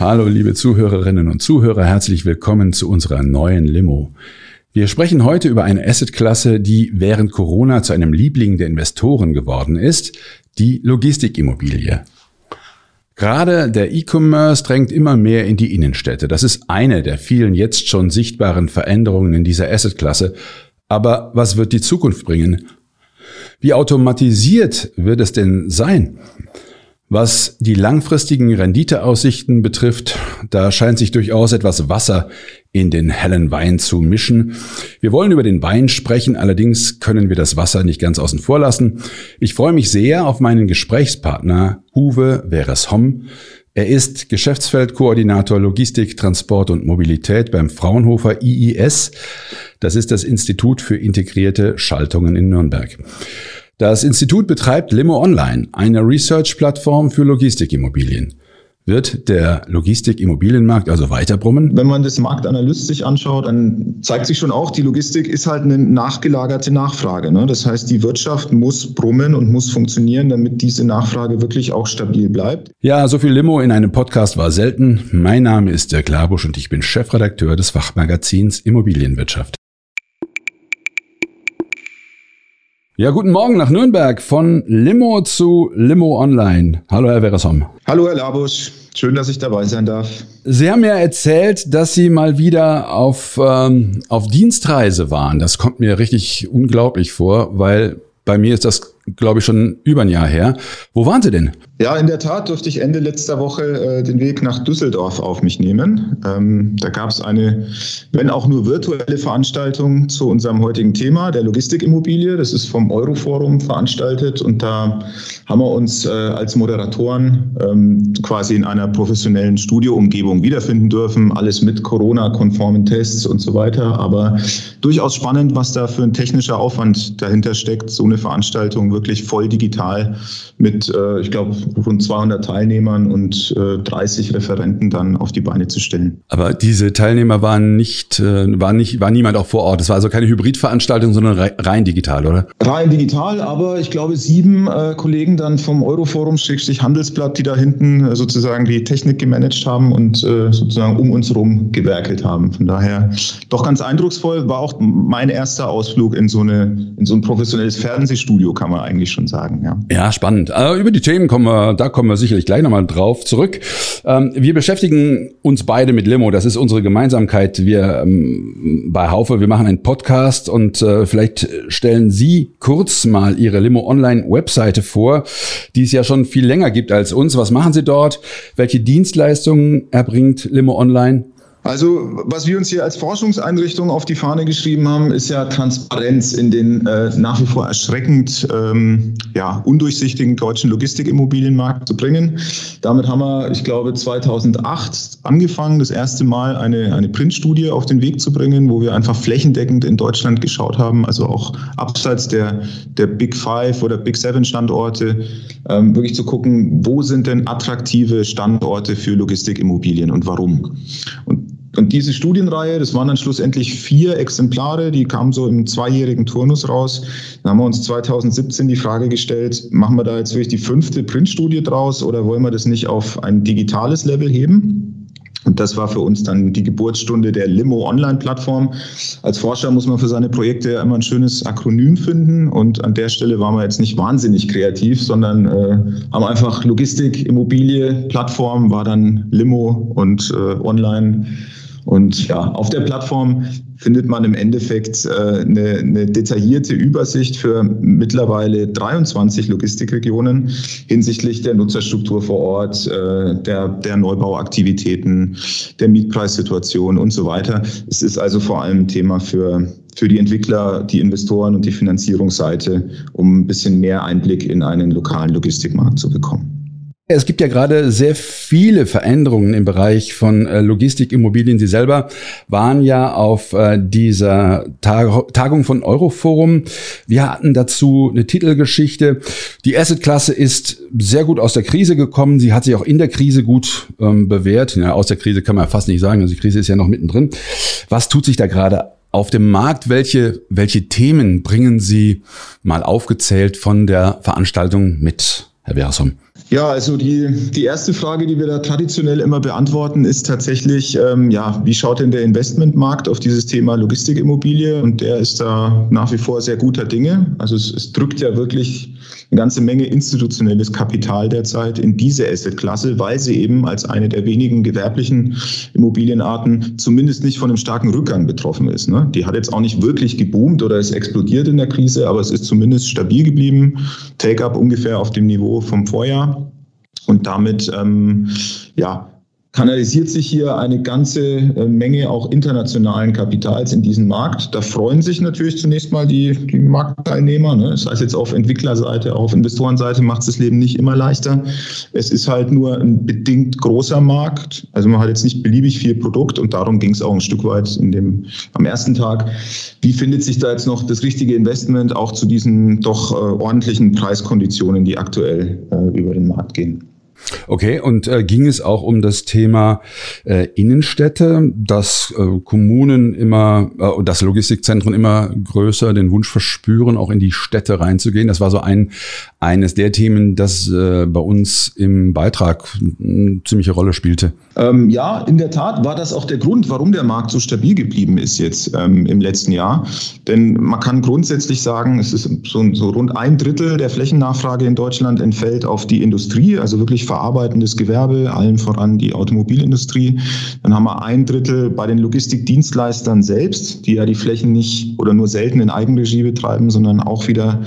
Hallo liebe Zuhörerinnen und Zuhörer, herzlich willkommen zu unserer neuen Limo. Wir sprechen heute über eine Assetklasse, die während Corona zu einem Liebling der Investoren geworden ist, die Logistikimmobilie. Gerade der E-Commerce drängt immer mehr in die Innenstädte. Das ist eine der vielen jetzt schon sichtbaren Veränderungen in dieser Assetklasse. Aber was wird die Zukunft bringen? Wie automatisiert wird es denn sein? Was die langfristigen Renditeaussichten betrifft, da scheint sich durchaus etwas Wasser in den hellen Wein zu mischen. Wir wollen über den Wein sprechen, allerdings können wir das Wasser nicht ganz außen vor lassen. Ich freue mich sehr auf meinen Gesprächspartner Uwe Veres-Homm. Er ist Geschäftsfeldkoordinator Logistik, Transport und Mobilität beim Fraunhofer IIS. Das ist das Institut für integrierte Schaltungen in Nürnberg. Das Institut betreibt Limo Online, eine Research-Plattform für Logistikimmobilien. Wird der Logistikimmobilienmarkt also weiterbrummen? Wenn man das Marktanalyst sich anschaut, dann zeigt sich schon auch, die Logistik ist halt eine nachgelagerte Nachfrage. Ne? Das heißt, die Wirtschaft muss brummen und muss funktionieren, damit diese Nachfrage wirklich auch stabil bleibt. Ja, so viel Limo in einem Podcast war selten. Mein Name ist Dirk Labusch und ich bin Chefredakteur des Fachmagazins Immobilienwirtschaft. Ja, guten Morgen nach Nürnberg von Limo zu Limo Online. Hallo, Herr Veresom. Hallo, Herr Labusch. Schön, dass ich dabei sein darf. Sie haben ja erzählt, dass Sie mal wieder auf, ähm, auf Dienstreise waren. Das kommt mir richtig unglaublich vor, weil bei mir ist das, glaube ich, schon über ein Jahr her. Wo waren Sie denn? Ja, in der Tat durfte ich Ende letzter Woche äh, den Weg nach Düsseldorf auf mich nehmen. Ähm, da gab es eine, wenn auch nur virtuelle Veranstaltung zu unserem heutigen Thema, der Logistikimmobilie. Das ist vom Euroforum veranstaltet und da haben wir uns äh, als Moderatoren ähm, quasi in einer professionellen Studioumgebung wiederfinden dürfen. Alles mit Corona-konformen Tests und so weiter. Aber durchaus spannend, was da für ein technischer Aufwand dahinter steckt, so eine Veranstaltung wirklich voll digital mit, äh, ich glaube, rund 200 Teilnehmern und äh, 30 Referenten dann auf die Beine zu stellen. Aber diese Teilnehmer waren nicht, äh, war nicht, war niemand auch vor Ort. Es war also keine Hybridveranstaltung, sondern rein digital, oder? Rein digital, aber ich glaube sieben äh, Kollegen dann vom Euroforum Schrägstrich Handelsblatt, die da hinten äh, sozusagen die Technik gemanagt haben und äh, sozusagen um uns herum gewerkelt haben. Von daher doch ganz eindrucksvoll. War auch mein erster Ausflug in so eine in so ein professionelles Fernsehstudio, kann man eigentlich schon sagen. Ja, ja spannend. Aber über die Themen kommen wir da kommen wir sicherlich gleich nochmal drauf zurück. Ähm, wir beschäftigen uns beide mit Limo. Das ist unsere Gemeinsamkeit. Wir ähm, bei Haufe, wir machen einen Podcast und äh, vielleicht stellen Sie kurz mal Ihre Limo Online Webseite vor, die es ja schon viel länger gibt als uns. Was machen Sie dort? Welche Dienstleistungen erbringt Limo Online? Also was wir uns hier als Forschungseinrichtung auf die Fahne geschrieben haben, ist ja Transparenz in den äh, nach wie vor erschreckend ähm, ja, undurchsichtigen deutschen Logistikimmobilienmarkt zu bringen. Damit haben wir, ich glaube, 2008 angefangen, das erste Mal eine, eine Printstudie auf den Weg zu bringen, wo wir einfach flächendeckend in Deutschland geschaut haben, also auch abseits der, der Big Five oder Big Seven Standorte, ähm, wirklich zu gucken, wo sind denn attraktive Standorte für Logistikimmobilien und warum. Und und diese Studienreihe, das waren dann schlussendlich vier Exemplare, die kamen so im zweijährigen Turnus raus. Dann haben wir uns 2017 die Frage gestellt, machen wir da jetzt wirklich die fünfte Printstudie draus oder wollen wir das nicht auf ein digitales Level heben? Und das war für uns dann die Geburtsstunde der Limo Online-Plattform. Als Forscher muss man für seine Projekte immer ein schönes Akronym finden. Und an der Stelle waren wir jetzt nicht wahnsinnig kreativ, sondern äh, haben einfach Logistik, Immobilie, Plattform war dann Limo und äh, Online und ja, auf der Plattform findet man im Endeffekt äh, eine, eine, detaillierte Übersicht für mittlerweile 23 Logistikregionen hinsichtlich der Nutzerstruktur vor Ort, äh, der, der Neubauaktivitäten, der Mietpreissituation und so weiter. Es ist also vor allem ein Thema für, für die Entwickler, die Investoren und die Finanzierungsseite, um ein bisschen mehr Einblick in einen lokalen Logistikmarkt zu bekommen. Es gibt ja gerade sehr viele Veränderungen im Bereich von äh, Logistikimmobilien. Sie selber waren ja auf äh, dieser Tagung von Euroforum. Wir hatten dazu eine Titelgeschichte. Die Assetklasse ist sehr gut aus der Krise gekommen. Sie hat sich auch in der Krise gut ähm, bewährt. Ja, aus der Krise kann man fast nicht sagen. Also die Krise ist ja noch mittendrin. Was tut sich da gerade auf dem Markt? Welche, welche Themen bringen Sie mal aufgezählt von der Veranstaltung mit, Herr Bersum? Ja, also die, die erste Frage, die wir da traditionell immer beantworten, ist tatsächlich, ähm, ja, wie schaut denn der Investmentmarkt auf dieses Thema Logistikimmobilie? Und der ist da nach wie vor sehr guter Dinge. Also es, es drückt ja wirklich eine ganze Menge institutionelles Kapital derzeit in diese Assetklasse, weil sie eben als eine der wenigen gewerblichen Immobilienarten zumindest nicht von einem starken Rückgang betroffen ist. Ne? Die hat jetzt auch nicht wirklich geboomt oder ist explodiert in der Krise, aber es ist zumindest stabil geblieben. Take-up ungefähr auf dem Niveau vom Vorjahr. Und damit ähm, ja, kanalisiert sich hier eine ganze äh, Menge auch internationalen Kapitals in diesen Markt. Da freuen sich natürlich zunächst mal die, die Marktteilnehmer. Ne? Das heißt jetzt auf Entwicklerseite, auf Investorenseite macht es das Leben nicht immer leichter. Es ist halt nur ein bedingt großer Markt. Also man hat jetzt nicht beliebig viel Produkt und darum ging es auch ein Stück weit in dem, am ersten Tag. Wie findet sich da jetzt noch das richtige Investment auch zu diesen doch äh, ordentlichen Preiskonditionen, die aktuell äh, über den Markt gehen? Okay, und äh, ging es auch um das Thema äh, Innenstädte, dass äh, Kommunen immer, äh, dass Logistikzentren immer größer den Wunsch verspüren, auch in die Städte reinzugehen? Das war so ein eines der Themen, das äh, bei uns im Beitrag eine ziemliche Rolle spielte. Ähm, ja, in der Tat war das auch der Grund, warum der Markt so stabil geblieben ist jetzt ähm, im letzten Jahr. Denn man kann grundsätzlich sagen, es ist so, so rund ein Drittel der Flächennachfrage in Deutschland entfällt auf die Industrie, also wirklich verarbeitendes Gewerbe, allen voran die Automobilindustrie. Dann haben wir ein Drittel bei den Logistikdienstleistern selbst, die ja die Flächen nicht oder nur selten in Eigenregie betreiben, sondern auch wieder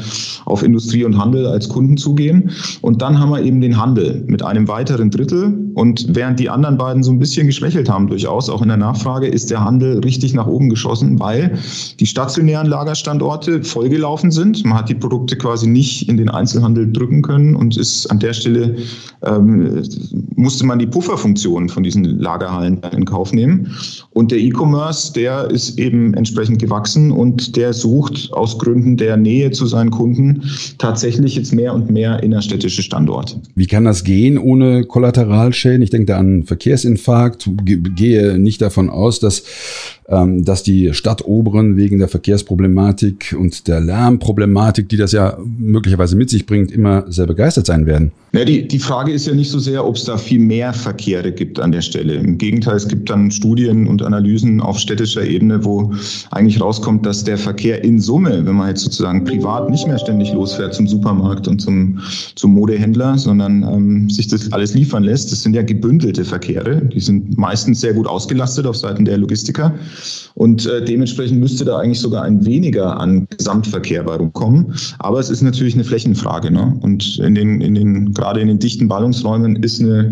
auf Industrie und Handel als Kunden zugehen. Und dann haben wir eben den Handel mit einem weiteren Drittel. Und während die anderen beiden so ein bisschen geschwächelt haben, durchaus auch in der Nachfrage, ist der Handel richtig nach oben geschossen, weil die stationären Lagerstandorte vollgelaufen sind. Man hat die Produkte quasi nicht in den Einzelhandel drücken können und ist an der Stelle ähm, musste man die Pufferfunktion von diesen Lagerhallen in Kauf nehmen. Und der E-Commerce, der ist eben entsprechend gewachsen und der sucht aus Gründen der Nähe zu seinen Kunden tatsächlich jetzt mehr und mehr innerstädtische Standorte. Wie kann das gehen ohne Kollateralschäden? Ich denke da an Verkehrsinfarkt, gehe nicht davon aus, dass dass die Stadtoberen wegen der Verkehrsproblematik und der Lärmproblematik, die das ja möglicherweise mit sich bringt, immer sehr begeistert sein werden. Ja, die, die Frage ist ja nicht so sehr, ob es da viel mehr Verkehre gibt an der Stelle. Im Gegenteil, es gibt dann Studien und Analysen auf städtischer Ebene, wo eigentlich rauskommt, dass der Verkehr in Summe, wenn man jetzt sozusagen privat nicht mehr ständig losfährt zum Supermarkt und zum, zum Modehändler, sondern ähm, sich das alles liefern lässt, das sind ja gebündelte Verkehre. Die sind meistens sehr gut ausgelastet auf Seiten der Logistiker. Und äh, dementsprechend müsste da eigentlich sogar ein weniger an Gesamtverkehr bei rumkommen. Aber es ist natürlich eine Flächenfrage. Ne? Und in den, in den, gerade in den dichten Ballungsräumen ist eine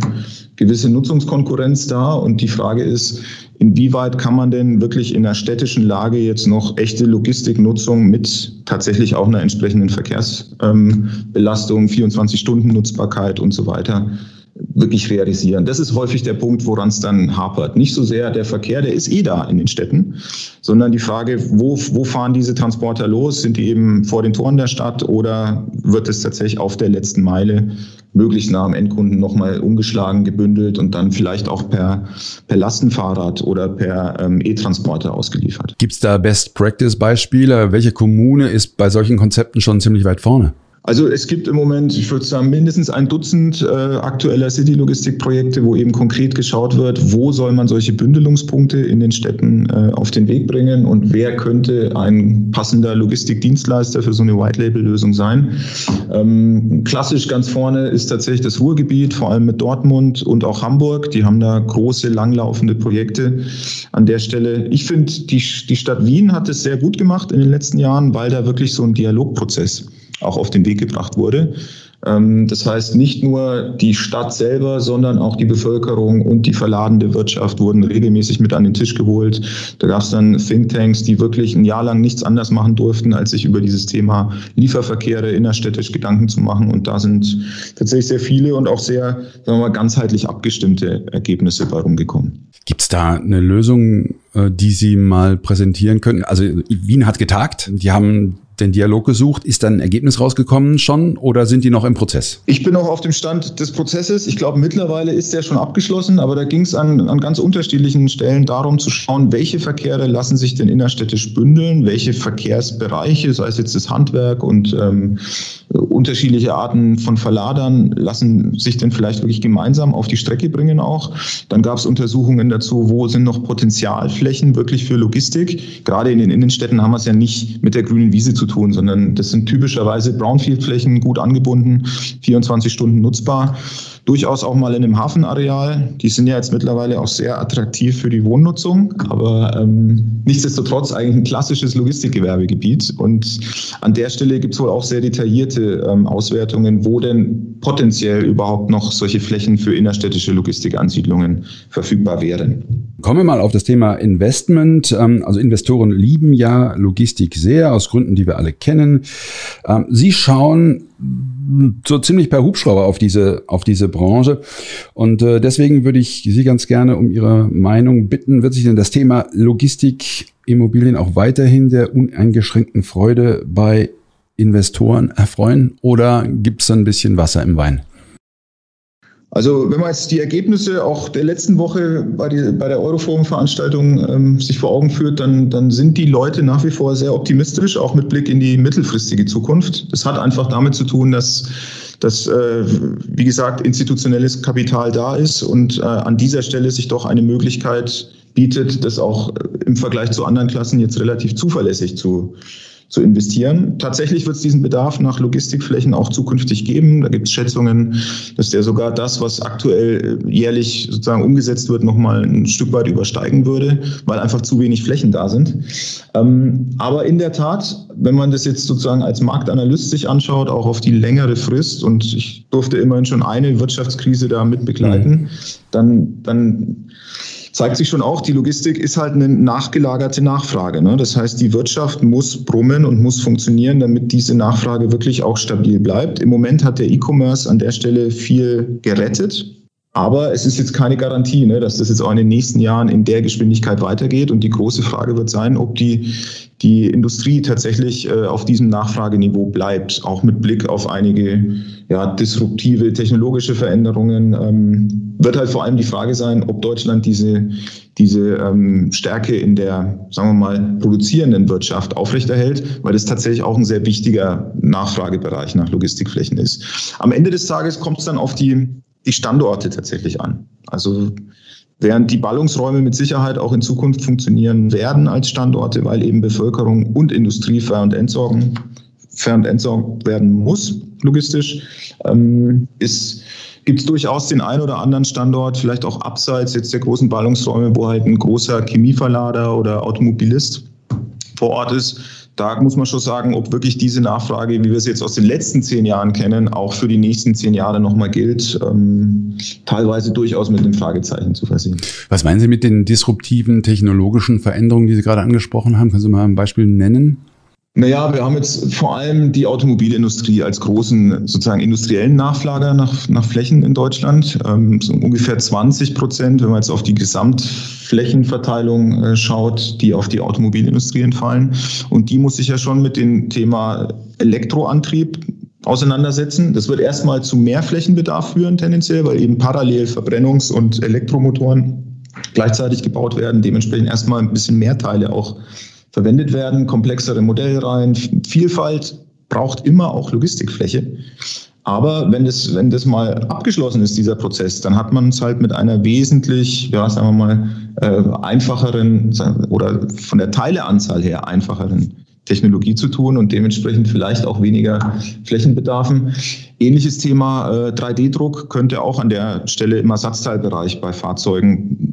gewisse Nutzungskonkurrenz da. Und die Frage ist, inwieweit kann man denn wirklich in einer städtischen Lage jetzt noch echte Logistiknutzung mit tatsächlich auch einer entsprechenden Verkehrsbelastung, ähm, 24-Stunden-Nutzbarkeit und so weiter wirklich realisieren. Das ist häufig der Punkt, woran es dann hapert. Nicht so sehr der Verkehr, der ist eh da in den Städten, sondern die Frage, wo, wo fahren diese Transporter los? Sind die eben vor den Toren der Stadt oder wird es tatsächlich auf der letzten Meile möglichst nah am Endkunden nochmal umgeschlagen, gebündelt und dann vielleicht auch per, per Lastenfahrrad oder per ähm, E-Transporter ausgeliefert? Gibt es da Best-Practice-Beispiele? Welche Kommune ist bei solchen Konzepten schon ziemlich weit vorne? Also es gibt im Moment, ich würde sagen, mindestens ein Dutzend äh, aktueller City-Logistik-Projekte, wo eben konkret geschaut wird, wo soll man solche Bündelungspunkte in den Städten äh, auf den Weg bringen und wer könnte ein passender Logistikdienstleister für so eine White-Label-Lösung sein. Ähm, klassisch ganz vorne ist tatsächlich das Ruhrgebiet, vor allem mit Dortmund und auch Hamburg. Die haben da große, langlaufende Projekte an der Stelle. Ich finde, die, die Stadt Wien hat es sehr gut gemacht in den letzten Jahren, weil da wirklich so ein Dialogprozess auch auf den Weg gebracht wurde. Ähm, das heißt, nicht nur die Stadt selber, sondern auch die Bevölkerung und die verladene Wirtschaft wurden regelmäßig mit an den Tisch geholt. Da gab es dann Thinktanks, die wirklich ein Jahr lang nichts anderes machen durften, als sich über dieses Thema Lieferverkehre innerstädtisch Gedanken zu machen. Und da sind tatsächlich sehr viele und auch sehr, sagen wir mal, ganzheitlich abgestimmte Ergebnisse bei rumgekommen. Gibt es da eine Lösung, äh, die Sie mal präsentieren können? Also Wien hat getagt. Die haben den Dialog gesucht. Ist dann ein Ergebnis rausgekommen schon oder sind die noch im Prozess? Ich bin noch auf dem Stand des Prozesses. Ich glaube, mittlerweile ist der schon abgeschlossen, aber da ging es an, an ganz unterschiedlichen Stellen darum zu schauen, welche Verkehre lassen sich denn innerstädtisch bündeln, welche Verkehrsbereiche, sei es jetzt das Handwerk und ähm, unterschiedliche Arten von Verladern, lassen sich denn vielleicht wirklich gemeinsam auf die Strecke bringen auch. Dann gab es Untersuchungen dazu, wo sind noch Potenzialflächen wirklich für Logistik. Gerade in den Innenstädten haben wir es ja nicht mit der grünen Wiese zu tun, sondern das sind typischerweise Brownfield-Flächen, gut angebunden, 24 Stunden nutzbar durchaus auch mal in einem Hafenareal. Die sind ja jetzt mittlerweile auch sehr attraktiv für die Wohnnutzung, aber ähm, nichtsdestotrotz eigentlich ein klassisches Logistikgewerbegebiet. Und an der Stelle gibt es wohl auch sehr detaillierte ähm, Auswertungen, wo denn potenziell überhaupt noch solche Flächen für innerstädtische Logistikansiedlungen verfügbar wären. Kommen wir mal auf das Thema Investment. Ähm, also Investoren lieben ja Logistik sehr, aus Gründen, die wir alle kennen. Ähm, Sie schauen so ziemlich per Hubschrauber auf diese, auf diese Branche. Und äh, deswegen würde ich Sie ganz gerne um Ihre Meinung bitten. Wird sich denn das Thema Logistik, Immobilien auch weiterhin der uneingeschränkten Freude bei Investoren erfreuen oder gibt es ein bisschen Wasser im Wein? Also wenn man jetzt die Ergebnisse auch der letzten Woche bei, die, bei der Euroforum-Veranstaltung ähm, sich vor Augen führt, dann, dann sind die Leute nach wie vor sehr optimistisch, auch mit Blick in die mittelfristige Zukunft. Das hat einfach damit zu tun, dass dass, äh, wie gesagt, institutionelles Kapital da ist und äh, an dieser Stelle sich doch eine Möglichkeit bietet, das auch im Vergleich zu anderen Klassen jetzt relativ zuverlässig zu, zu investieren. Tatsächlich wird es diesen Bedarf nach Logistikflächen auch zukünftig geben. Da gibt es Schätzungen, dass der sogar das, was aktuell äh, jährlich sozusagen umgesetzt wird, nochmal ein Stück weit übersteigen würde, weil einfach zu wenig Flächen da sind. Ähm, aber in der Tat, wenn man das jetzt sozusagen als Marktanalyst sich anschaut, auch auf die längere Frist, und ich durfte immerhin schon eine Wirtschaftskrise da mit begleiten, mhm. dann, dann zeigt sich schon auch, die Logistik ist halt eine nachgelagerte Nachfrage. Ne? Das heißt, die Wirtschaft muss brummen und muss funktionieren, damit diese Nachfrage wirklich auch stabil bleibt. Im Moment hat der E-Commerce an der Stelle viel gerettet. Aber es ist jetzt keine Garantie, ne, dass das jetzt auch in den nächsten Jahren in der Geschwindigkeit weitergeht. Und die große Frage wird sein, ob die, die Industrie tatsächlich äh, auf diesem Nachfrageniveau bleibt, auch mit Blick auf einige ja, disruptive technologische Veränderungen. Ähm, wird halt vor allem die Frage sein, ob Deutschland diese, diese ähm, Stärke in der, sagen wir mal, produzierenden Wirtschaft aufrechterhält, weil das tatsächlich auch ein sehr wichtiger Nachfragebereich nach Logistikflächen ist. Am Ende des Tages kommt es dann auf die die Standorte tatsächlich an. Also während die Ballungsräume mit Sicherheit auch in Zukunft funktionieren werden als Standorte, weil eben Bevölkerung und Industrie fair und entsorgen, fair und entsorgt werden muss, logistisch, ähm, ist gibt es durchaus den einen oder anderen Standort, vielleicht auch abseits jetzt der großen Ballungsräume, wo halt ein großer Chemieverlader oder Automobilist vor Ort ist, da muss man schon sagen, ob wirklich diese Nachfrage, wie wir es jetzt aus den letzten zehn Jahren kennen, auch für die nächsten zehn Jahre nochmal gilt, ähm, teilweise durchaus mit dem Fragezeichen zu versehen. Was meinen Sie mit den disruptiven technologischen Veränderungen, die Sie gerade angesprochen haben? Können Sie mal ein Beispiel nennen? Naja, wir haben jetzt vor allem die Automobilindustrie als großen sozusagen industriellen Nachflager nach, nach Flächen in Deutschland. Ähm, so ungefähr 20 Prozent, wenn man jetzt auf die Gesamtflächenverteilung äh, schaut, die auf die Automobilindustrie entfallen. Und die muss sich ja schon mit dem Thema Elektroantrieb auseinandersetzen. Das wird erstmal zu mehr Flächenbedarf führen tendenziell, weil eben parallel Verbrennungs- und Elektromotoren gleichzeitig gebaut werden, dementsprechend erstmal ein bisschen mehr Teile auch verwendet werden, komplexere Modellreihen, Vielfalt braucht immer auch Logistikfläche. Aber wenn das, wenn das mal abgeschlossen ist, dieser Prozess, dann hat man es halt mit einer wesentlich, ja, sagen wir mal, äh, einfacheren oder von der Teileanzahl her einfacheren Technologie zu tun und dementsprechend vielleicht auch weniger Flächenbedarfen. Ähnliches Thema äh, 3D-Druck könnte auch an der Stelle im Ersatzteilbereich bei Fahrzeugen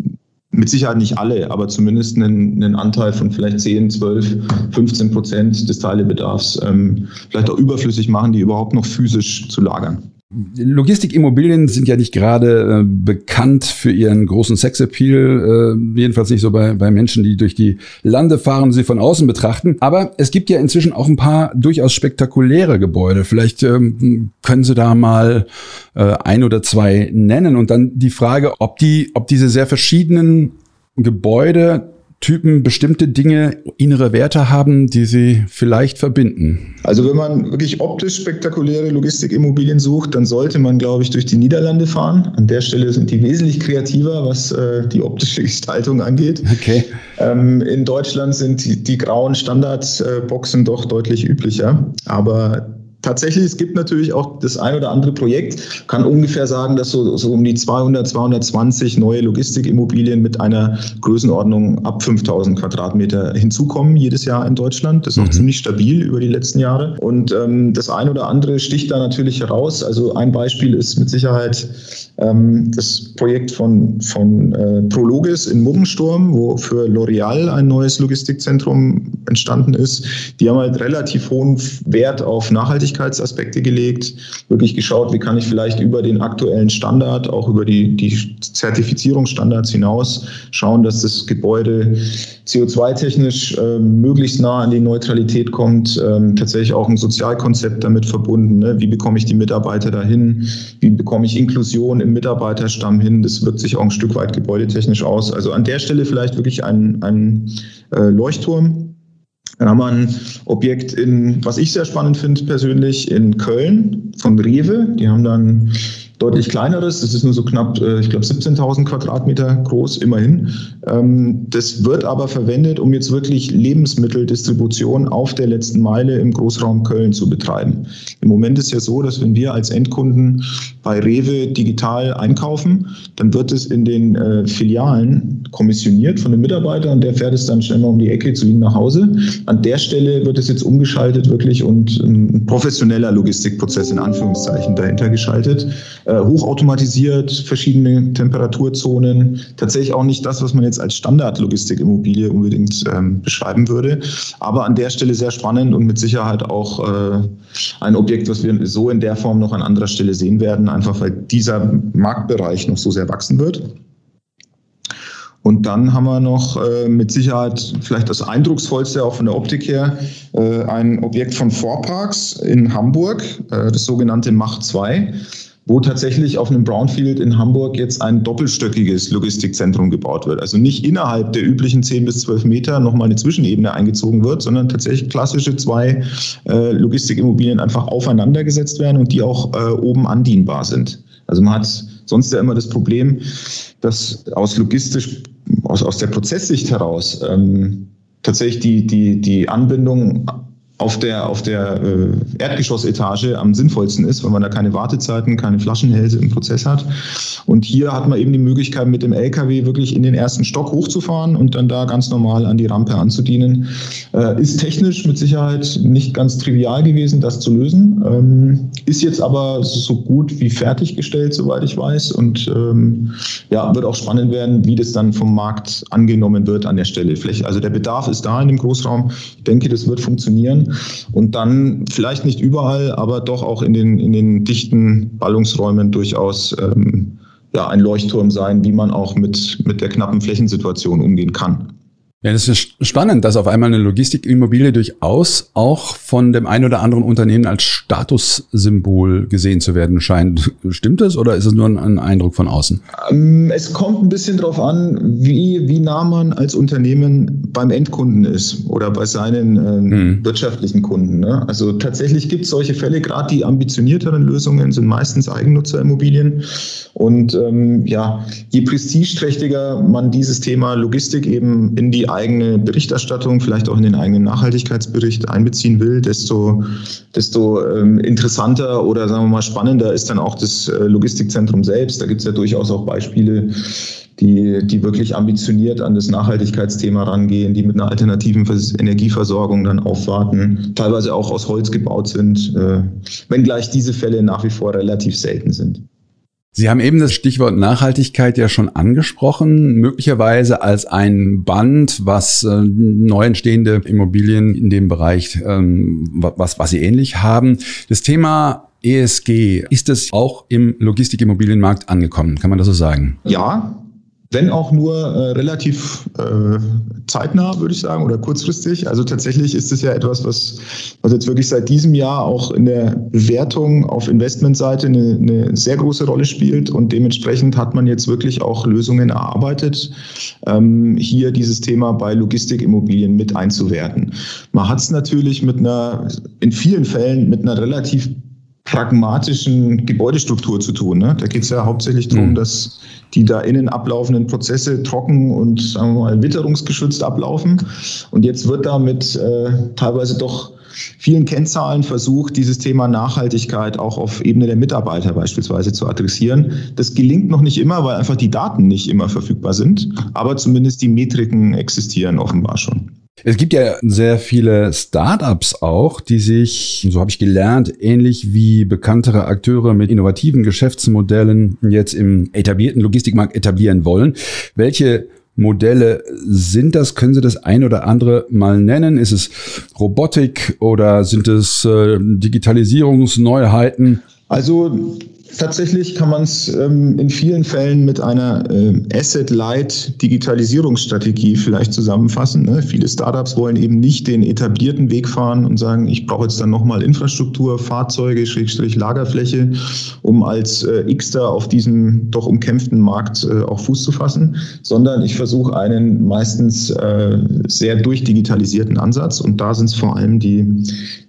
mit Sicherheit nicht alle, aber zumindest einen, einen Anteil von vielleicht 10, 12, 15 Prozent des Teilebedarfs ähm, vielleicht auch überflüssig machen, die überhaupt noch physisch zu lagern. Logistikimmobilien sind ja nicht gerade äh, bekannt für ihren großen Sexappeal, äh, jedenfalls nicht so bei, bei Menschen, die durch die Lande fahren, sie von außen betrachten. Aber es gibt ja inzwischen auch ein paar durchaus spektakuläre Gebäude. Vielleicht ähm, können Sie da mal äh, ein oder zwei nennen und dann die Frage, ob die, ob diese sehr verschiedenen Gebäude Typen bestimmte Dinge, innere Werte haben, die sie vielleicht verbinden? Also wenn man wirklich optisch spektakuläre Logistikimmobilien sucht, dann sollte man, glaube ich, durch die Niederlande fahren. An der Stelle sind die wesentlich kreativer, was äh, die optische Gestaltung angeht. Okay. Ähm, in Deutschland sind die, die grauen Standardboxen doch deutlich üblicher. Aber tatsächlich, es gibt natürlich auch das ein oder andere Projekt, kann ungefähr sagen, dass so, so um die 200, 220 neue Logistikimmobilien mit einer Größenordnung ab 5000 Quadratmeter hinzukommen jedes Jahr in Deutschland. Das ist auch mhm. ziemlich stabil über die letzten Jahre. Und ähm, das ein oder andere sticht da natürlich heraus. Also ein Beispiel ist mit Sicherheit das Projekt von, von äh, Prologis in Muggensturm, wo für L'Oreal ein neues Logistikzentrum entstanden ist. Die haben halt relativ hohen Wert auf Nachhaltigkeitsaspekte gelegt, wirklich geschaut, wie kann ich vielleicht über den aktuellen Standard, auch über die, die Zertifizierungsstandards hinaus schauen, dass das Gebäude CO2-technisch äh, möglichst nah an die Neutralität kommt, ähm, tatsächlich auch ein Sozialkonzept damit verbunden. Ne? Wie bekomme ich die Mitarbeiter dahin? Wie bekomme ich Inklusion im Mitarbeiterstamm hin? Das wirkt sich auch ein Stück weit gebäudetechnisch aus. Also an der Stelle vielleicht wirklich ein, ein äh, Leuchtturm. Dann haben wir ein Objekt in, was ich sehr spannend finde persönlich, in Köln von Rewe. Die haben dann deutlich kleineres. Das ist nur so knapp, äh, ich glaube, 17.000 Quadratmeter groß, immerhin. Ähm, das wird aber verwendet, um jetzt wirklich Lebensmitteldistribution auf der letzten Meile im Großraum Köln zu betreiben. Im Moment ist ja so, dass wenn wir als Endkunden bei Rewe digital einkaufen, dann wird es in den äh, Filialen kommissioniert von einem Mitarbeiter und der fährt es dann schnell mal um die Ecke zu Ihnen nach Hause. An der Stelle wird es jetzt umgeschaltet wirklich und ein professioneller Logistikprozess in Anführungszeichen dahinter geschaltet äh, hochautomatisiert, verschiedene Temperaturzonen. Tatsächlich auch nicht das, was man jetzt als Standard-Logistikimmobilie unbedingt ähm, beschreiben würde. Aber an der Stelle sehr spannend und mit Sicherheit auch äh, ein Objekt, was wir so in der Form noch an anderer Stelle sehen werden, einfach weil dieser Marktbereich noch so sehr wachsen wird. Und dann haben wir noch äh, mit Sicherheit vielleicht das eindrucksvollste auch von der Optik her äh, ein Objekt von Vorparks in Hamburg, äh, das sogenannte Mach 2 wo tatsächlich auf einem Brownfield in Hamburg jetzt ein doppelstöckiges Logistikzentrum gebaut wird. Also nicht innerhalb der üblichen 10 bis 12 Meter nochmal eine Zwischenebene eingezogen wird, sondern tatsächlich klassische zwei äh, Logistikimmobilien einfach aufeinander gesetzt werden und die auch äh, oben andienbar sind. Also man hat sonst ja immer das Problem, dass aus logistisch, aus, aus der Prozesssicht heraus ähm, tatsächlich die, die, die Anbindung auf der, auf der äh, Erdgeschossetage am sinnvollsten ist, weil man da keine Wartezeiten, keine Flaschenhälse im Prozess hat. Und hier hat man eben die Möglichkeit, mit dem LKW wirklich in den ersten Stock hochzufahren und dann da ganz normal an die Rampe anzudienen. Äh, ist technisch mit Sicherheit nicht ganz trivial gewesen, das zu lösen. Ähm, ist jetzt aber so gut wie fertiggestellt, soweit ich weiß. Und ähm, ja, wird auch spannend werden, wie das dann vom Markt angenommen wird an der Stelle. Also der Bedarf ist da in dem Großraum. Ich denke, das wird funktionieren und dann vielleicht nicht überall, aber doch auch in den, in den dichten Ballungsräumen durchaus ähm, ja, ein Leuchtturm sein, wie man auch mit, mit der knappen Flächensituation umgehen kann. Ja, das ist spannend, dass auf einmal eine Logistikimmobilie durchaus auch von dem einen oder anderen Unternehmen als Statussymbol gesehen zu werden scheint. Stimmt das oder ist es nur ein Eindruck von außen? Ähm, es kommt ein bisschen darauf an, wie, wie nah man als Unternehmen beim Endkunden ist oder bei seinen äh, hm. wirtschaftlichen Kunden. Ne? Also tatsächlich gibt es solche Fälle, gerade die ambitionierteren Lösungen sind meistens Eigennutzerimmobilien. Und ähm, ja, je prestigeträchtiger man dieses Thema Logistik eben in die eigene Berichterstattung, vielleicht auch in den eigenen Nachhaltigkeitsbericht einbeziehen will, desto, desto ähm, interessanter oder sagen wir mal spannender ist dann auch das äh, Logistikzentrum selbst. Da gibt es ja durchaus auch Beispiele, die, die wirklich ambitioniert an das Nachhaltigkeitsthema rangehen, die mit einer alternativen Energieversorgung dann aufwarten, teilweise auch aus Holz gebaut sind, äh, wenngleich diese Fälle nach wie vor relativ selten sind. Sie haben eben das Stichwort Nachhaltigkeit ja schon angesprochen, möglicherweise als ein Band, was äh, neu entstehende Immobilien in dem Bereich, ähm, was, was Sie ähnlich haben. Das Thema ESG, ist es auch im Logistikimmobilienmarkt angekommen? Kann man das so sagen? Ja, wenn auch nur äh, relativ äh, zeitnah, würde ich sagen, oder kurzfristig. Also tatsächlich ist es ja etwas, was, was jetzt wirklich seit diesem Jahr auch in der Bewertung auf Investmentseite eine, eine sehr große Rolle spielt und dementsprechend hat man jetzt wirklich auch Lösungen erarbeitet, ähm, hier dieses Thema bei Logistikimmobilien mit einzuwerten. Man hat es natürlich mit einer, in vielen Fällen mit einer relativ pragmatischen Gebäudestruktur zu tun. Ne? Da geht es ja hauptsächlich darum, mhm. dass die da innen ablaufenden Prozesse trocken und sagen wir mal witterungsgeschützt ablaufen. Und jetzt wird da mit äh, teilweise doch vielen Kennzahlen versucht, dieses Thema Nachhaltigkeit auch auf Ebene der Mitarbeiter beispielsweise zu adressieren. Das gelingt noch nicht immer, weil einfach die Daten nicht immer verfügbar sind, aber zumindest die Metriken existieren offenbar schon. Es gibt ja sehr viele Startups auch, die sich, so habe ich gelernt, ähnlich wie bekanntere Akteure mit innovativen Geschäftsmodellen jetzt im etablierten Logistikmarkt etablieren wollen. Welche Modelle sind das? Können Sie das ein oder andere mal nennen? Ist es Robotik oder sind es äh, Digitalisierungsneuheiten? Also Tatsächlich kann man es ähm, in vielen Fällen mit einer äh, Asset-Light-Digitalisierungsstrategie vielleicht zusammenfassen. Ne? Viele Startups wollen eben nicht den etablierten Weg fahren und sagen, ich brauche jetzt dann nochmal Infrastruktur, Fahrzeuge, Schrägstrich Lagerfläche, um als äh, Xter auf diesem doch umkämpften Markt äh, auch Fuß zu fassen, sondern ich versuche einen meistens äh, sehr durchdigitalisierten Ansatz und da sind es vor allem die,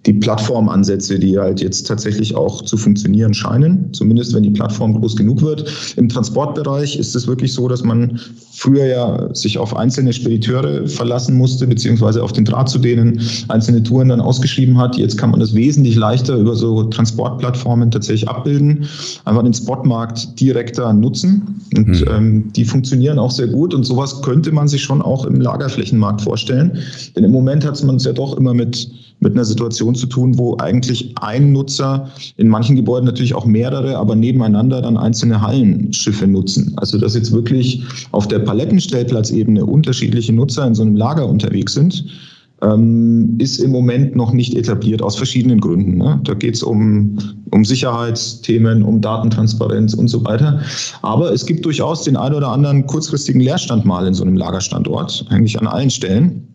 die Plattformansätze, die halt jetzt tatsächlich auch zu funktionieren scheinen, zumindest wenn die Plattform groß genug wird. Im Transportbereich ist es wirklich so, dass man früher ja sich auf einzelne Spediteure verlassen musste, beziehungsweise auf den Draht zu denen einzelne Touren dann ausgeschrieben hat. Jetzt kann man das wesentlich leichter über so Transportplattformen tatsächlich abbilden, einfach den Spotmarkt direkter nutzen. Und mhm. ähm, die funktionieren auch sehr gut und sowas könnte man sich schon auch im Lagerflächenmarkt vorstellen. Denn im Moment hat man es ja doch immer mit mit einer Situation zu tun, wo eigentlich ein Nutzer in manchen Gebäuden natürlich auch mehrere, aber nebeneinander dann einzelne Hallenschiffe nutzen. Also dass jetzt wirklich auf der Palettenstellplatzebene unterschiedliche Nutzer in so einem Lager unterwegs sind, ähm, ist im Moment noch nicht etabliert aus verschiedenen Gründen. Ne? Da geht es um, um Sicherheitsthemen, um Datentransparenz und so weiter. Aber es gibt durchaus den einen oder anderen kurzfristigen Leerstand mal in so einem Lagerstandort, eigentlich an allen Stellen.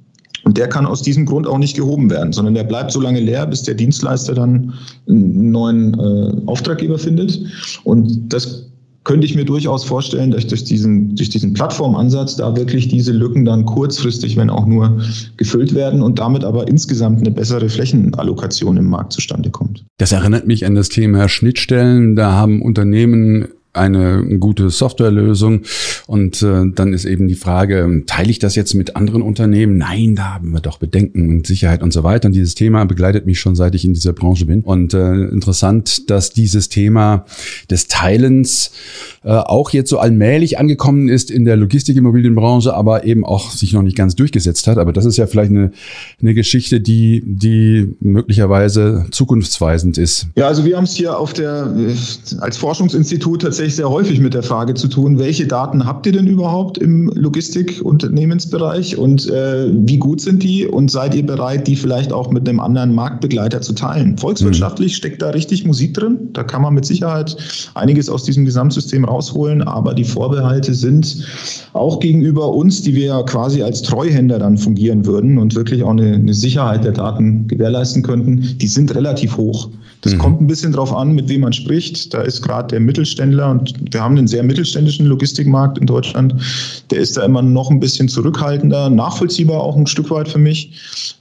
Und der kann aus diesem Grund auch nicht gehoben werden, sondern der bleibt so lange leer, bis der Dienstleister dann einen neuen äh, Auftraggeber findet. Und das könnte ich mir durchaus vorstellen, dass durch diesen, durch diesen Plattformansatz da wirklich diese Lücken dann kurzfristig, wenn auch nur, gefüllt werden und damit aber insgesamt eine bessere Flächenallokation im Markt zustande kommt. Das erinnert mich an das Thema Schnittstellen. Da haben Unternehmen eine gute Softwarelösung. Und äh, dann ist eben die Frage, teile ich das jetzt mit anderen Unternehmen? Nein, da haben wir doch Bedenken und Sicherheit und so weiter. Und dieses Thema begleitet mich schon, seit ich in dieser Branche bin. Und äh, interessant, dass dieses Thema des Teilens äh, auch jetzt so allmählich angekommen ist in der Logistikimmobilienbranche, aber eben auch sich noch nicht ganz durchgesetzt hat. Aber das ist ja vielleicht eine, eine Geschichte, die, die möglicherweise zukunftsweisend ist. Ja, also wir haben es hier auf der, äh, als Forschungsinstitut tatsächlich sehr häufig mit der Frage zu tun, welche Daten habt ihr denn überhaupt im Logistikunternehmensbereich und äh, wie gut sind die und seid ihr bereit, die vielleicht auch mit einem anderen Marktbegleiter zu teilen? Volkswirtschaftlich mhm. steckt da richtig Musik drin. Da kann man mit Sicherheit einiges aus diesem Gesamtsystem rausholen, aber die Vorbehalte sind auch gegenüber uns, die wir ja quasi als Treuhänder dann fungieren würden und wirklich auch eine, eine Sicherheit der Daten gewährleisten könnten, die sind relativ hoch. Das mhm. kommt ein bisschen drauf an, mit wem man spricht. Da ist gerade der Mittelständler und wir haben einen sehr mittelständischen Logistikmarkt in Deutschland. Der ist da immer noch ein bisschen zurückhaltender, nachvollziehbar auch ein Stück weit für mich.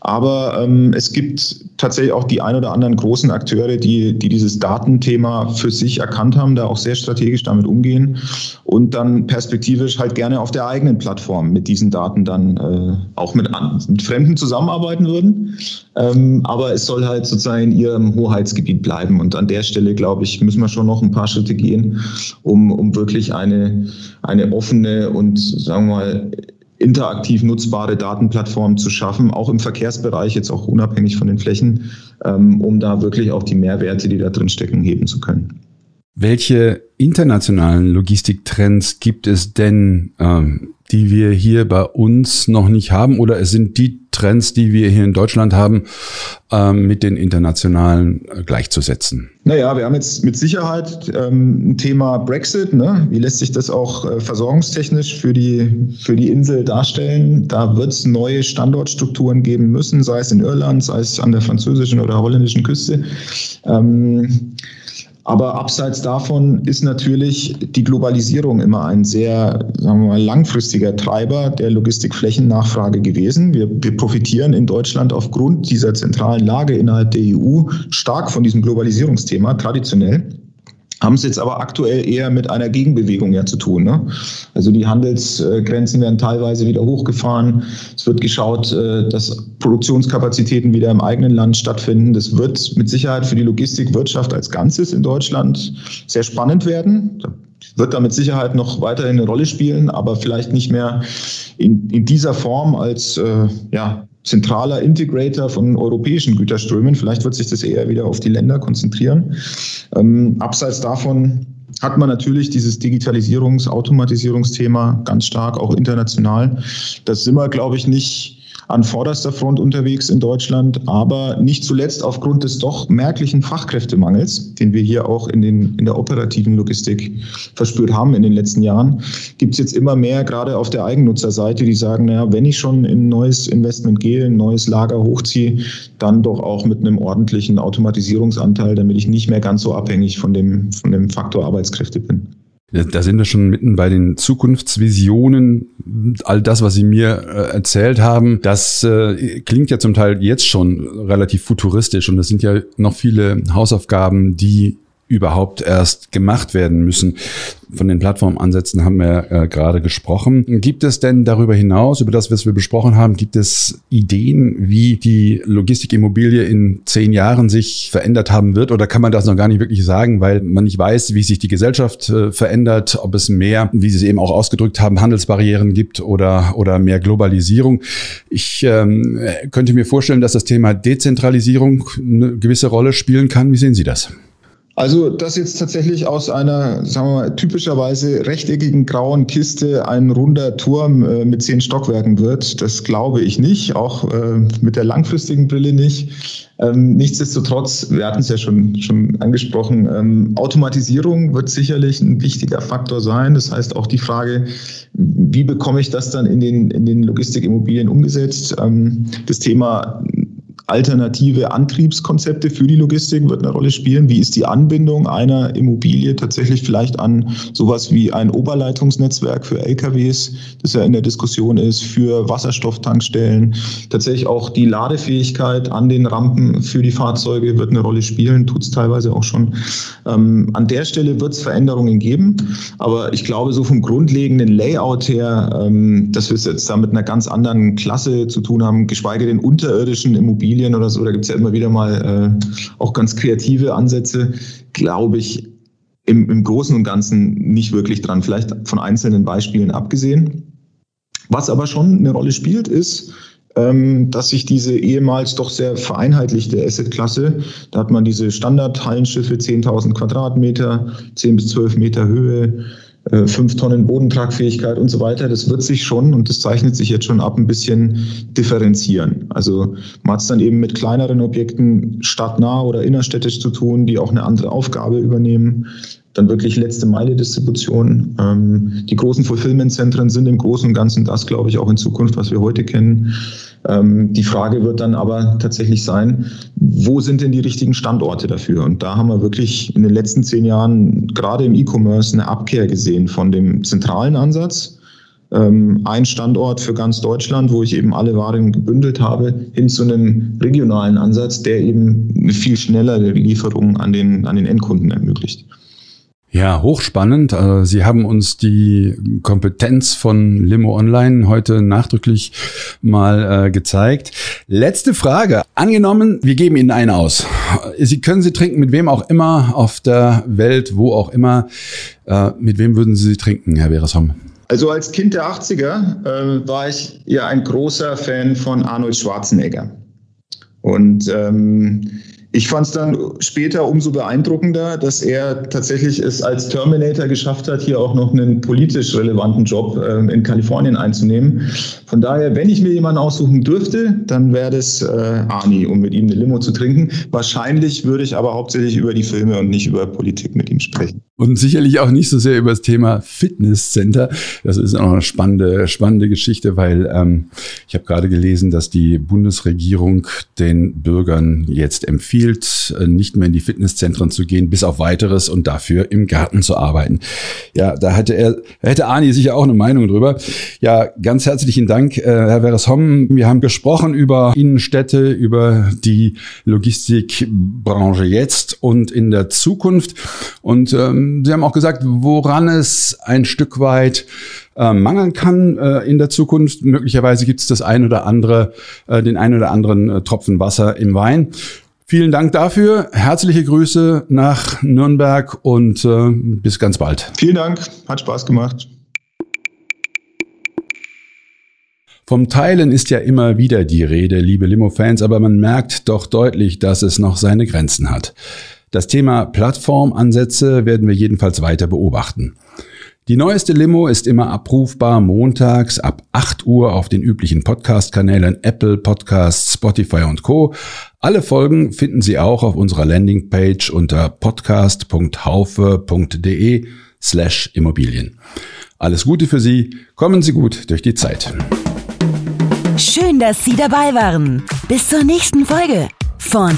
Aber ähm, es gibt tatsächlich auch die ein oder anderen großen Akteure, die, die dieses Datenthema für sich erkannt haben, da auch sehr strategisch damit umgehen und dann perspektivisch halt gerne auf der eigenen Plattform mit diesen Daten dann äh, auch mit, mit Fremden zusammenarbeiten würden. Ähm, aber es soll halt sozusagen in ihrem Hoheitsgebiet bleiben. Und an der Stelle, glaube ich, müssen wir schon noch ein paar Schritte gehen, um, um wirklich eine, eine offene und, sagen wir mal, interaktiv nutzbare Datenplattform zu schaffen, auch im Verkehrsbereich, jetzt auch unabhängig von den Flächen, ähm, um da wirklich auch die Mehrwerte, die da drin stecken, heben zu können. Welche internationalen Logistiktrends gibt es denn, ähm, die wir hier bei uns noch nicht haben? Oder es sind die Trends, die wir hier in Deutschland haben, ähm, mit den internationalen äh, gleichzusetzen? Naja, wir haben jetzt mit Sicherheit ähm, ein Thema Brexit. Ne? Wie lässt sich das auch äh, versorgungstechnisch für die, für die Insel darstellen? Da wird es neue Standortstrukturen geben müssen, sei es in Irland, sei es an der französischen oder holländischen Küste. Ähm, aber abseits davon ist natürlich die Globalisierung immer ein sehr sagen wir mal, langfristiger Treiber der Logistikflächennachfrage gewesen. Wir, wir profitieren in Deutschland aufgrund dieser zentralen Lage innerhalb der EU stark von diesem Globalisierungsthema traditionell haben es jetzt aber aktuell eher mit einer Gegenbewegung ja zu tun. Ne? Also die Handelsgrenzen werden teilweise wieder hochgefahren. Es wird geschaut, äh, dass Produktionskapazitäten wieder im eigenen Land stattfinden. Das wird mit Sicherheit für die Logistikwirtschaft als Ganzes in Deutschland sehr spannend werden. Wird da mit Sicherheit noch weiterhin eine Rolle spielen, aber vielleicht nicht mehr in, in dieser Form als äh, ja, zentraler Integrator von europäischen Güterströmen. Vielleicht wird sich das eher wieder auf die Länder konzentrieren. Ähm, abseits davon hat man natürlich dieses Digitalisierungs-, Automatisierungsthema ganz stark, auch international. Das sind wir, glaube ich, nicht an vorderster Front unterwegs in Deutschland, aber nicht zuletzt aufgrund des doch merklichen Fachkräftemangels, den wir hier auch in, den, in der operativen Logistik verspürt haben in den letzten Jahren, gibt es jetzt immer mehr, gerade auf der Eigennutzerseite, die sagen, naja, wenn ich schon in ein neues Investment gehe, ein neues Lager hochziehe, dann doch auch mit einem ordentlichen Automatisierungsanteil, damit ich nicht mehr ganz so abhängig von dem, von dem Faktor Arbeitskräfte bin. Da sind wir schon mitten bei den Zukunftsvisionen. All das, was Sie mir äh, erzählt haben, das äh, klingt ja zum Teil jetzt schon relativ futuristisch und es sind ja noch viele Hausaufgaben, die überhaupt erst gemacht werden müssen. Von den Plattformansätzen haben wir äh, gerade gesprochen. Gibt es denn darüber hinaus, über das, was wir besprochen haben, gibt es Ideen, wie die Logistikimmobilie in zehn Jahren sich verändert haben wird? Oder kann man das noch gar nicht wirklich sagen, weil man nicht weiß, wie sich die Gesellschaft äh, verändert, ob es mehr, wie Sie es eben auch ausgedrückt haben, Handelsbarrieren gibt oder, oder mehr Globalisierung? Ich ähm, könnte mir vorstellen, dass das Thema Dezentralisierung eine gewisse Rolle spielen kann. Wie sehen Sie das? Also, dass jetzt tatsächlich aus einer, sagen wir mal, typischerweise rechteckigen grauen Kiste ein runder Turm äh, mit zehn Stockwerken wird, das glaube ich nicht, auch äh, mit der langfristigen Brille nicht. Ähm, nichtsdestotrotz, wir hatten es ja schon, schon angesprochen, ähm, Automatisierung wird sicherlich ein wichtiger Faktor sein. Das heißt auch die Frage, wie bekomme ich das dann in den, in den Logistikimmobilien umgesetzt? Ähm, das Thema alternative Antriebskonzepte für die Logistik wird eine Rolle spielen. Wie ist die Anbindung einer Immobilie tatsächlich vielleicht an sowas wie ein Oberleitungsnetzwerk für LKWs, das ja in der Diskussion ist, für Wasserstofftankstellen. Tatsächlich auch die Ladefähigkeit an den Rampen für die Fahrzeuge wird eine Rolle spielen, tut es teilweise auch schon. Ähm, an der Stelle wird es Veränderungen geben, aber ich glaube, so vom grundlegenden Layout her, ähm, dass wir es jetzt da mit einer ganz anderen Klasse zu tun haben, geschweige denn unterirdischen Immobilien, Immobilien oder so, da gibt es ja immer wieder mal äh, auch ganz kreative Ansätze, glaube ich, im, im Großen und Ganzen nicht wirklich dran, vielleicht von einzelnen Beispielen abgesehen. Was aber schon eine Rolle spielt, ist, ähm, dass sich diese ehemals doch sehr vereinheitlichte Assetklasse, da hat man diese Standard-Hallenschiffe, 10.000 Quadratmeter, 10 bis 12 Meter Höhe, fünf Tonnen Bodentragfähigkeit und so weiter, das wird sich schon und das zeichnet sich jetzt schon ab ein bisschen differenzieren. Also man hat es dann eben mit kleineren Objekten stadtnah oder innerstädtisch zu tun, die auch eine andere Aufgabe übernehmen. Dann wirklich letzte Meile Distribution. Ähm, die großen Fulfillment-Zentren sind im Großen und Ganzen das, glaube ich, auch in Zukunft, was wir heute kennen. Ähm, die Frage wird dann aber tatsächlich sein, wo sind denn die richtigen Standorte dafür? Und da haben wir wirklich in den letzten zehn Jahren gerade im E-Commerce eine Abkehr gesehen von dem zentralen Ansatz. Ähm, ein Standort für ganz Deutschland, wo ich eben alle Waren gebündelt habe, hin zu einem regionalen Ansatz, der eben eine viel schnellere Lieferung an den, an den Endkunden ermöglicht. Ja, hochspannend. Äh, Sie haben uns die Kompetenz von Limo Online heute nachdrücklich mal äh, gezeigt. Letzte Frage. Angenommen, wir geben Ihnen einen aus. Sie können sie trinken mit wem auch immer auf der Welt, wo auch immer. Äh, mit wem würden Sie sie trinken, Herr Beresholm? Also als Kind der 80er äh, war ich ja ein großer Fan von Arnold Schwarzenegger. Und ähm, ich fand es dann später umso beeindruckender, dass er tatsächlich es als Terminator geschafft hat, hier auch noch einen politisch relevanten Job äh, in Kalifornien einzunehmen. Von daher, wenn ich mir jemanden aussuchen dürfte, dann wäre das äh, Arnie, um mit ihm eine Limo zu trinken. Wahrscheinlich würde ich aber hauptsächlich über die Filme und nicht über Politik mit ihm sprechen. Und sicherlich auch nicht so sehr über das Thema Fitnesscenter. Das ist auch eine spannende, spannende Geschichte, weil ähm, ich habe gerade gelesen, dass die Bundesregierung den Bürgern jetzt empfiehlt, äh, nicht mehr in die Fitnesszentren zu gehen, bis auf weiteres und dafür im Garten zu arbeiten. Ja, da hätte er, hätte Arni sicher auch eine Meinung drüber. Ja, ganz herzlichen Dank, äh, Herr Veres-Homm. Wir haben gesprochen über Innenstädte, über die Logistikbranche jetzt und in der Zukunft. Und ähm, Sie haben auch gesagt, woran es ein Stück weit äh, mangeln kann äh, in der Zukunft. Möglicherweise gibt es das ein oder andere, äh, den ein oder anderen äh, Tropfen Wasser im Wein. Vielen Dank dafür. Herzliche Grüße nach Nürnberg und äh, bis ganz bald. Vielen Dank, hat Spaß gemacht. Vom Teilen ist ja immer wieder die Rede, liebe Limo-Fans, aber man merkt doch deutlich, dass es noch seine Grenzen hat. Das Thema Plattformansätze werden wir jedenfalls weiter beobachten. Die neueste Limo ist immer abrufbar montags ab 8 Uhr auf den üblichen Podcast-Kanälen Apple Podcasts, Spotify und Co. Alle Folgen finden Sie auch auf unserer Landingpage unter podcast.haufe.de slash Immobilien. Alles Gute für Sie, kommen Sie gut durch die Zeit. Schön, dass Sie dabei waren. Bis zur nächsten Folge von